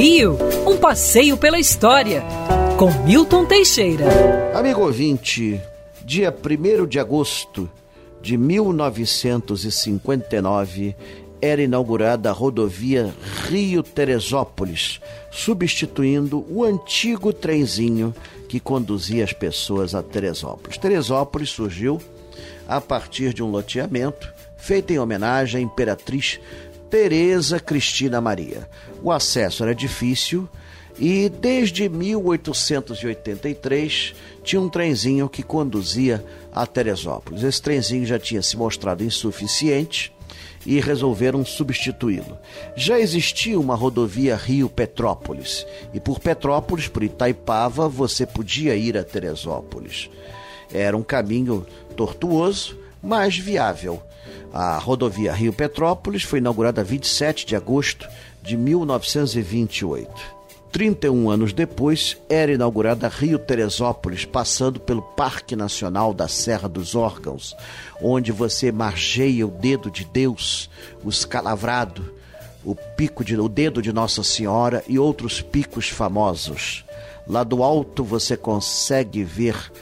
Rio, um passeio pela história, com Milton Teixeira. Amigo ouvinte, dia 1 de agosto de 1959 era inaugurada a rodovia Rio-Teresópolis, substituindo o antigo trenzinho que conduzia as pessoas a Teresópolis. Teresópolis surgiu a partir de um loteamento feito em homenagem à imperatriz Teresa Cristina Maria. O acesso era difícil e desde 1883 tinha um trenzinho que conduzia a Teresópolis. Esse trenzinho já tinha se mostrado insuficiente e resolveram substituí-lo. Já existia uma rodovia Rio-Petrópolis e por Petrópolis, por Itaipava, você podia ir a Teresópolis. Era um caminho tortuoso, mas viável. A rodovia Rio-Petrópolis foi inaugurada 27 de agosto de 1928. 31 anos depois, era inaugurada Rio Teresópolis, passando pelo Parque Nacional da Serra dos Órgãos, onde você margeia o dedo de Deus, o escalavrado, o pico de, o dedo de Nossa Senhora e outros picos famosos. Lá do alto você consegue ver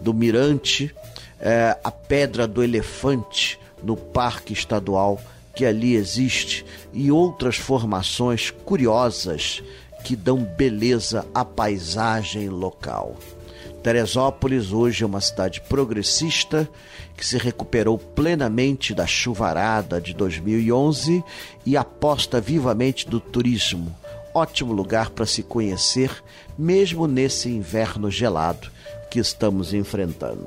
do mirante é, a Pedra do Elefante no Parque Estadual que ali existe e outras formações curiosas que dão beleza à paisagem local. Teresópolis hoje é uma cidade progressista que se recuperou plenamente da chuvarada de 2011 e aposta vivamente do turismo. Ótimo lugar para se conhecer, mesmo nesse inverno gelado que estamos enfrentando.